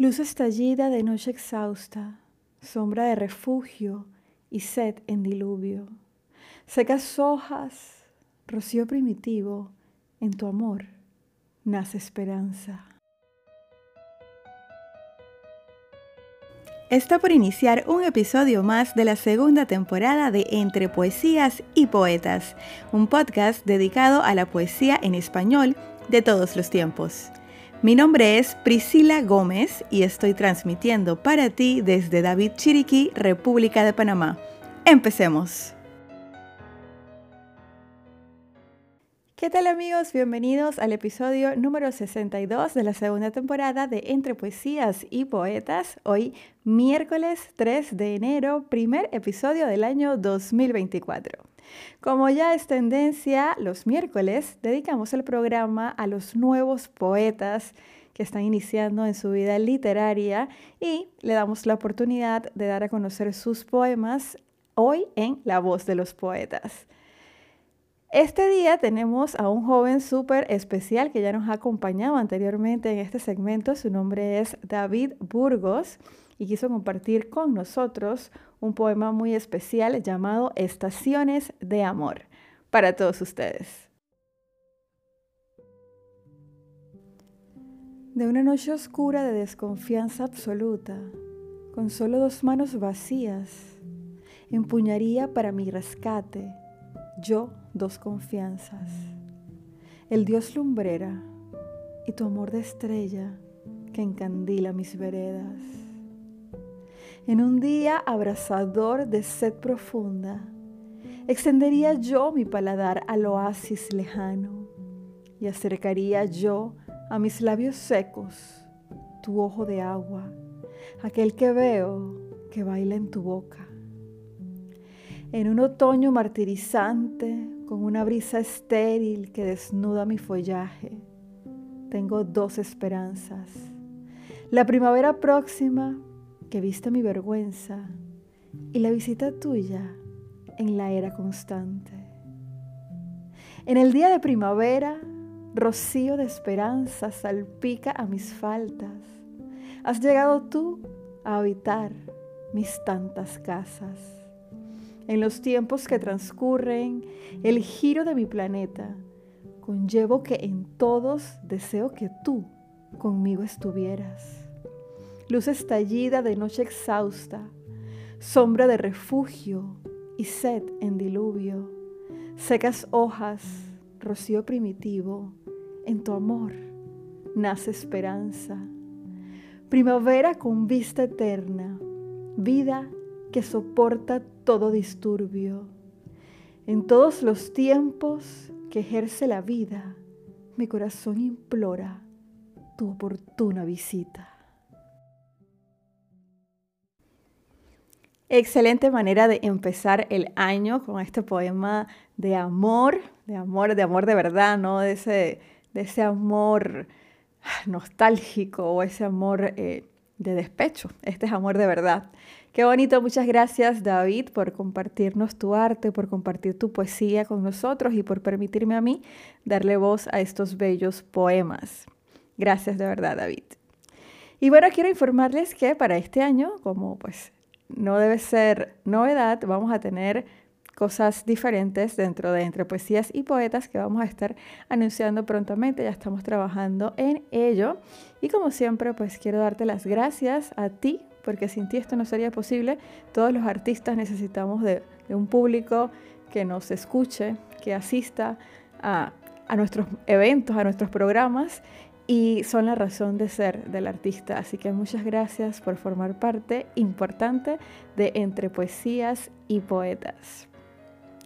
Luz estallida de noche exhausta, sombra de refugio y sed en diluvio. Secas hojas, rocío primitivo, en tu amor nace esperanza. Está por iniciar un episodio más de la segunda temporada de Entre Poesías y Poetas, un podcast dedicado a la poesía en español de todos los tiempos. Mi nombre es Priscila Gómez y estoy transmitiendo para ti desde David Chiriquí, República de Panamá. Empecemos. ¿Qué tal amigos? Bienvenidos al episodio número 62 de la segunda temporada de Entre Poesías y Poetas. Hoy miércoles 3 de enero, primer episodio del año 2024. Como ya es tendencia, los miércoles dedicamos el programa a los nuevos poetas que están iniciando en su vida literaria y le damos la oportunidad de dar a conocer sus poemas hoy en La voz de los poetas. Este día tenemos a un joven súper especial que ya nos ha acompañado anteriormente en este segmento. Su nombre es David Burgos y quiso compartir con nosotros un poema muy especial llamado Estaciones de Amor para todos ustedes. De una noche oscura de desconfianza absoluta, con solo dos manos vacías, empuñaría para mi rescate yo dos confianzas. El Dios lumbrera y tu amor de estrella que encandila mis veredas. En un día abrasador de sed profunda, extendería yo mi paladar al oasis lejano y acercaría yo a mis labios secos tu ojo de agua, aquel que veo que baila en tu boca. En un otoño martirizante, con una brisa estéril que desnuda mi follaje, tengo dos esperanzas. La primavera próxima que viste mi vergüenza y la visita tuya en la era constante. En el día de primavera, rocío de esperanza salpica a mis faltas. Has llegado tú a habitar mis tantas casas. En los tiempos que transcurren, el giro de mi planeta, conllevo que en todos deseo que tú conmigo estuvieras. Luz estallida de noche exhausta, sombra de refugio y sed en diluvio, secas hojas, rocío primitivo, en tu amor nace esperanza, primavera con vista eterna, vida que soporta todo disturbio. En todos los tiempos que ejerce la vida, mi corazón implora tu oportuna visita. Excelente manera de empezar el año con este poema de amor, de amor, de amor de verdad, ¿no? De ese, de ese amor nostálgico o ese amor eh, de despecho. Este es amor de verdad. Qué bonito, muchas gracias David por compartirnos tu arte, por compartir tu poesía con nosotros y por permitirme a mí darle voz a estos bellos poemas. Gracias de verdad David. Y bueno, quiero informarles que para este año, como pues no debe ser novedad, vamos a tener cosas diferentes dentro de Entre Poesías y Poetas que vamos a estar anunciando prontamente, ya estamos trabajando en ello. Y como siempre, pues quiero darte las gracias a ti, porque sin ti esto no sería posible. Todos los artistas necesitamos de, un público que nos escuche, que asista a, a nuestros eventos, a nuestros programas y son la razón de ser del artista. Así que muchas gracias por formar parte importante de Entre Poesías y Poetas.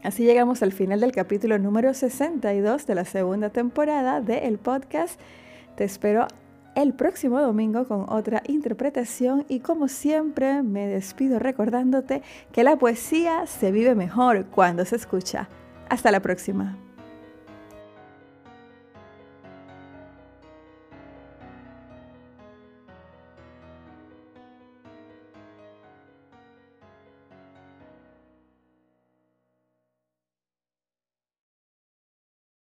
Así llegamos al final del capítulo número 62 de la segunda temporada del podcast. Te espero el próximo domingo con otra interpretación y como siempre me despido recordándote que la poesía se vive mejor cuando se escucha. Hasta la próxima.